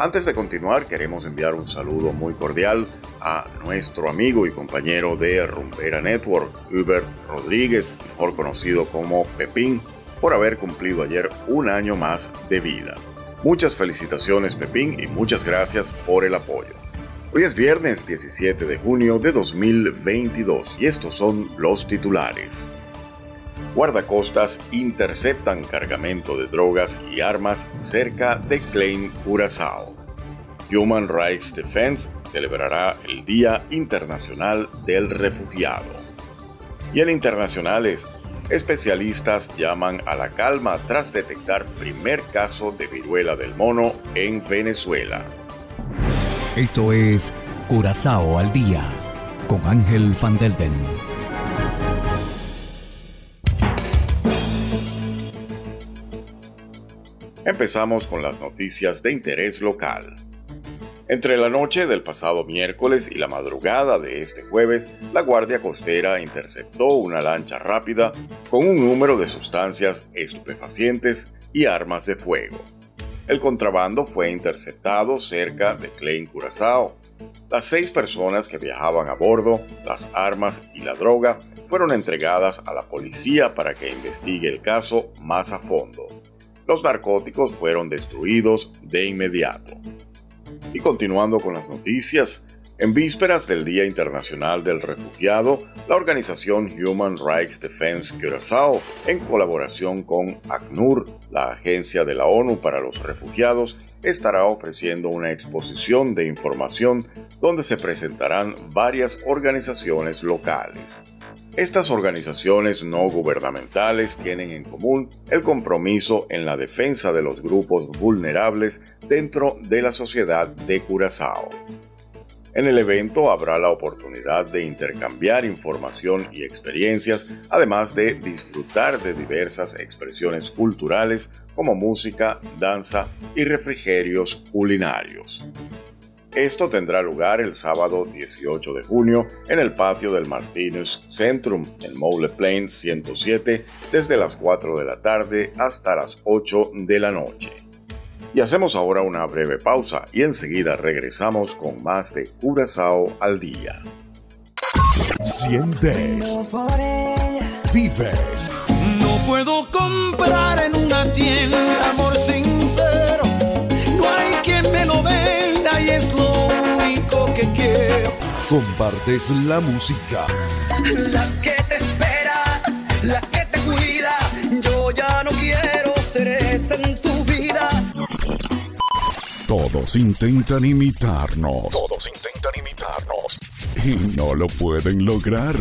Antes de continuar, queremos enviar un saludo muy cordial a nuestro amigo y compañero de Rumbera Network, Hubert Rodríguez, mejor conocido como Pepín, por haber cumplido ayer un año más de vida. Muchas felicitaciones Pepín y muchas gracias por el apoyo. Hoy es viernes 17 de junio de 2022 y estos son los titulares. Guardacostas interceptan cargamento de drogas y armas cerca de Klein, Curazao. Human Rights Defense celebrará el Día Internacional del Refugiado. Y en internacionales, especialistas llaman a la calma tras detectar primer caso de viruela del mono en Venezuela. Esto es Curazao al Día con Ángel Van Delden. Empezamos con las noticias de interés local. Entre la noche del pasado miércoles y la madrugada de este jueves, la Guardia Costera interceptó una lancha rápida con un número de sustancias estupefacientes y armas de fuego. El contrabando fue interceptado cerca de Klein Curazao. Las seis personas que viajaban a bordo, las armas y la droga fueron entregadas a la policía para que investigue el caso más a fondo los narcóticos fueron destruidos de inmediato. Y continuando con las noticias, en vísperas del Día Internacional del Refugiado, la organización Human Rights Defense Curaçao, en colaboración con ACNUR, la Agencia de la ONU para los Refugiados, estará ofreciendo una exposición de información donde se presentarán varias organizaciones locales. Estas organizaciones no gubernamentales tienen en común el compromiso en la defensa de los grupos vulnerables dentro de la sociedad de Curazao. En el evento habrá la oportunidad de intercambiar información y experiencias, además de disfrutar de diversas expresiones culturales como música, danza y refrigerios culinarios. Esto tendrá lugar el sábado 18 de junio en el patio del Martinez Centrum en Mole Plain 107 desde las 4 de la tarde hasta las 8 de la noche. Y hacemos ahora una breve pausa y enseguida regresamos con más de Curazao al día. Sientes. Vives. Compartes la música. La que te espera, la que te cuida. Yo ya no quiero ser esa en tu vida. Todos intentan imitarnos. Todos intentan imitarnos. Y no lo pueden lograr.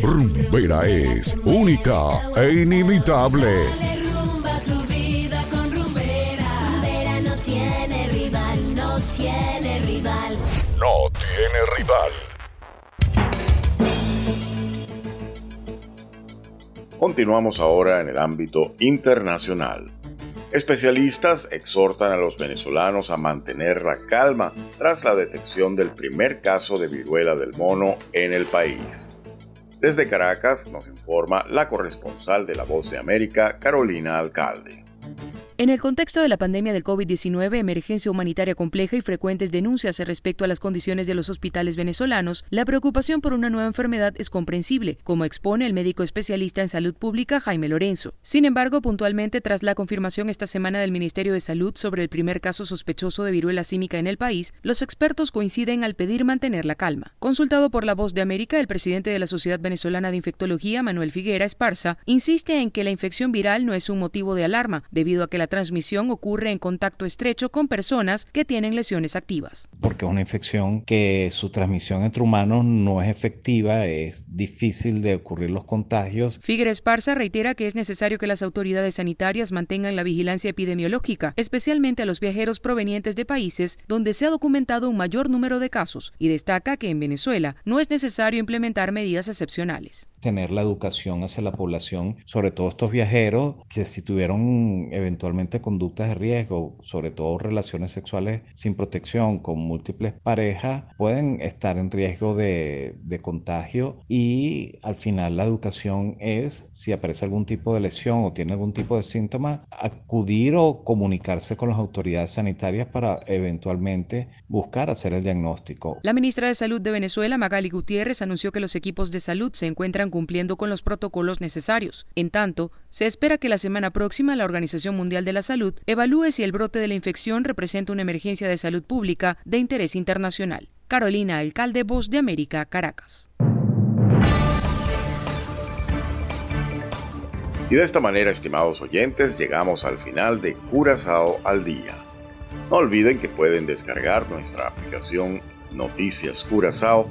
Rumbera es única e inimitable. Dale rumba a tu vida con rumbera. Rumbera no rival. Continuamos ahora en el ámbito internacional. Especialistas exhortan a los venezolanos a mantener la calma tras la detección del primer caso de viruela del mono en el país. Desde Caracas nos informa la corresponsal de La Voz de América, Carolina Alcalde. En el contexto de la pandemia del COVID-19, emergencia humanitaria compleja y frecuentes denuncias respecto a las condiciones de los hospitales venezolanos, la preocupación por una nueva enfermedad es comprensible, como expone el médico especialista en salud pública Jaime Lorenzo. Sin embargo, puntualmente tras la confirmación esta semana del Ministerio de Salud sobre el primer caso sospechoso de viruela símica en el país, los expertos coinciden al pedir mantener la calma. Consultado por La Voz de América, el presidente de la Sociedad Venezolana de Infectología, Manuel Figuera Esparza, insiste en que la infección viral no es un motivo de alarma, debido a que la transmisión ocurre en contacto estrecho con personas que tienen lesiones activas. Porque es una infección que su transmisión entre humanos no es efectiva, es difícil de ocurrir los contagios. Figueres Esparza reitera que es necesario que las autoridades sanitarias mantengan la vigilancia epidemiológica, especialmente a los viajeros provenientes de países donde se ha documentado un mayor número de casos, y destaca que en Venezuela no es necesario implementar medidas excepcionales tener la educación hacia la población, sobre todo estos viajeros que si tuvieron eventualmente conductas de riesgo, sobre todo relaciones sexuales sin protección con múltiples parejas, pueden estar en riesgo de, de contagio y al final la educación es, si aparece algún tipo de lesión o tiene algún tipo de síntoma, acudir o comunicarse con las autoridades sanitarias para eventualmente buscar hacer el diagnóstico. La ministra de Salud de Venezuela, Magali Gutiérrez, anunció que los equipos de salud se encuentran cumpliendo con los protocolos necesarios. En tanto, se espera que la semana próxima la Organización Mundial de la Salud evalúe si el brote de la infección representa una emergencia de salud pública de interés internacional. Carolina Alcalde, Voz de América, Caracas. Y de esta manera, estimados oyentes, llegamos al final de Curazao al Día. No olviden que pueden descargar nuestra aplicación Noticias Curazao